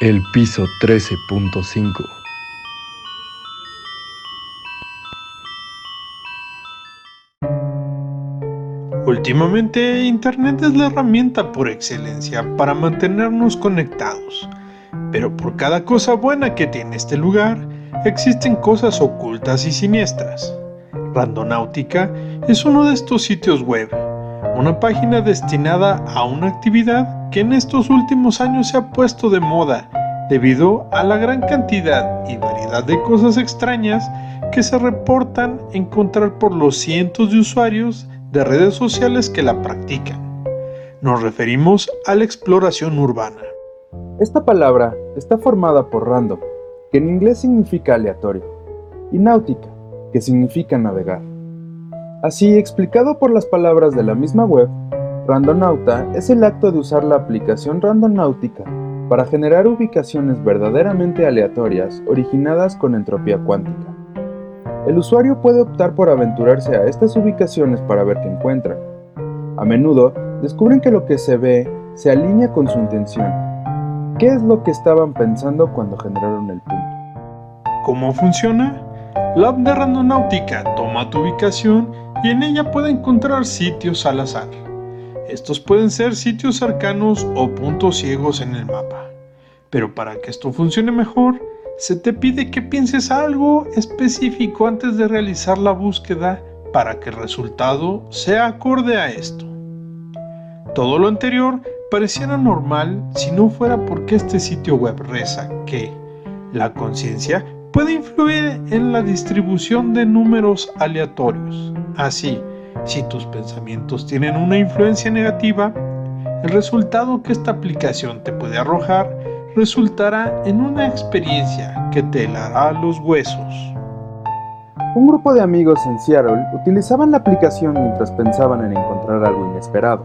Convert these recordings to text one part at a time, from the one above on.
El piso 13.5 Últimamente Internet es la herramienta por excelencia para mantenernos conectados, pero por cada cosa buena que tiene este lugar, existen cosas ocultas y siniestras. Randonáutica es uno de estos sitios web, una página destinada a una actividad que en estos últimos años se ha puesto de moda debido a la gran cantidad y variedad de cosas extrañas que se reportan encontrar por los cientos de usuarios de redes sociales que la practican. Nos referimos a la exploración urbana. Esta palabra está formada por random, que en inglés significa aleatorio, y náutica, que significa navegar. Así, explicado por las palabras de la misma web, Randonauta es el acto de usar la aplicación Randonáutica para generar ubicaciones verdaderamente aleatorias originadas con entropía cuántica. El usuario puede optar por aventurarse a estas ubicaciones para ver qué encuentra. A menudo descubren que lo que se ve se alinea con su intención. ¿Qué es lo que estaban pensando cuando generaron el punto? ¿Cómo funciona? La app de Randonáutica toma tu ubicación y en ella puede encontrar sitios al azar. Estos pueden ser sitios cercanos o puntos ciegos en el mapa. Pero para que esto funcione mejor, se te pide que pienses algo específico antes de realizar la búsqueda para que el resultado sea acorde a esto. Todo lo anterior pareciera normal si no fuera porque este sitio web reza que la conciencia puede influir en la distribución de números aleatorios. Así, si tus pensamientos tienen una influencia negativa, el resultado que esta aplicación te puede arrojar resultará en una experiencia que te helará los huesos. Un grupo de amigos en Seattle utilizaban la aplicación mientras pensaban en encontrar algo inesperado.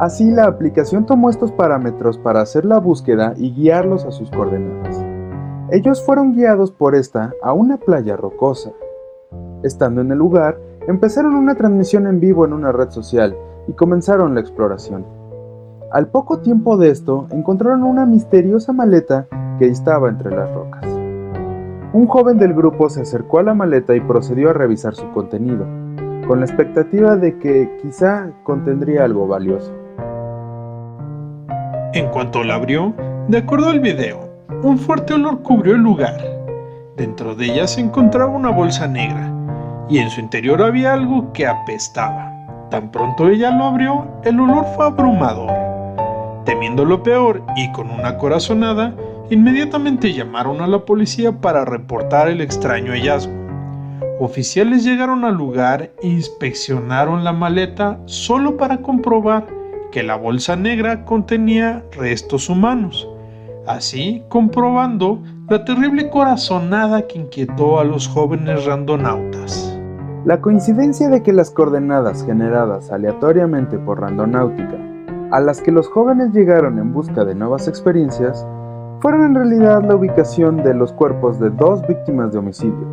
Así la aplicación tomó estos parámetros para hacer la búsqueda y guiarlos a sus coordenadas. Ellos fueron guiados por esta a una playa rocosa. Estando en el lugar, Empezaron una transmisión en vivo en una red social y comenzaron la exploración. Al poco tiempo de esto, encontraron una misteriosa maleta que estaba entre las rocas. Un joven del grupo se acercó a la maleta y procedió a revisar su contenido, con la expectativa de que quizá contendría algo valioso. En cuanto la abrió, de acuerdo al video, un fuerte olor cubrió el lugar. Dentro de ella se encontraba una bolsa negra, y en su interior había algo que apestaba. Tan pronto ella lo abrió, el olor fue abrumador. Temiendo lo peor y con una corazonada, inmediatamente llamaron a la policía para reportar el extraño hallazgo. Oficiales llegaron al lugar e inspeccionaron la maleta solo para comprobar que la bolsa negra contenía restos humanos, así comprobando la terrible corazonada que inquietó a los jóvenes randonautas. La coincidencia de que las coordenadas generadas aleatoriamente por Randonáutica, a las que los jóvenes llegaron en busca de nuevas experiencias, fueron en realidad la ubicación de los cuerpos de dos víctimas de homicidio.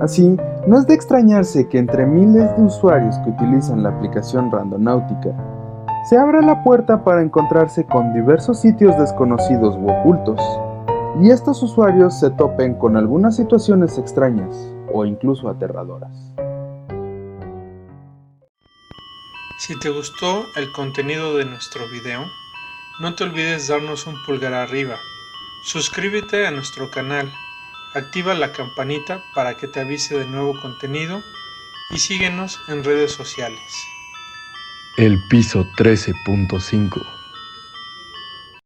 Así, no es de extrañarse que entre miles de usuarios que utilizan la aplicación Randonáutica, se abra la puerta para encontrarse con diversos sitios desconocidos u ocultos, y estos usuarios se topen con algunas situaciones extrañas o incluso aterradoras. Si te gustó el contenido de nuestro video, no te olvides darnos un pulgar arriba, suscríbete a nuestro canal, activa la campanita para que te avise de nuevo contenido y síguenos en redes sociales. El piso 13.5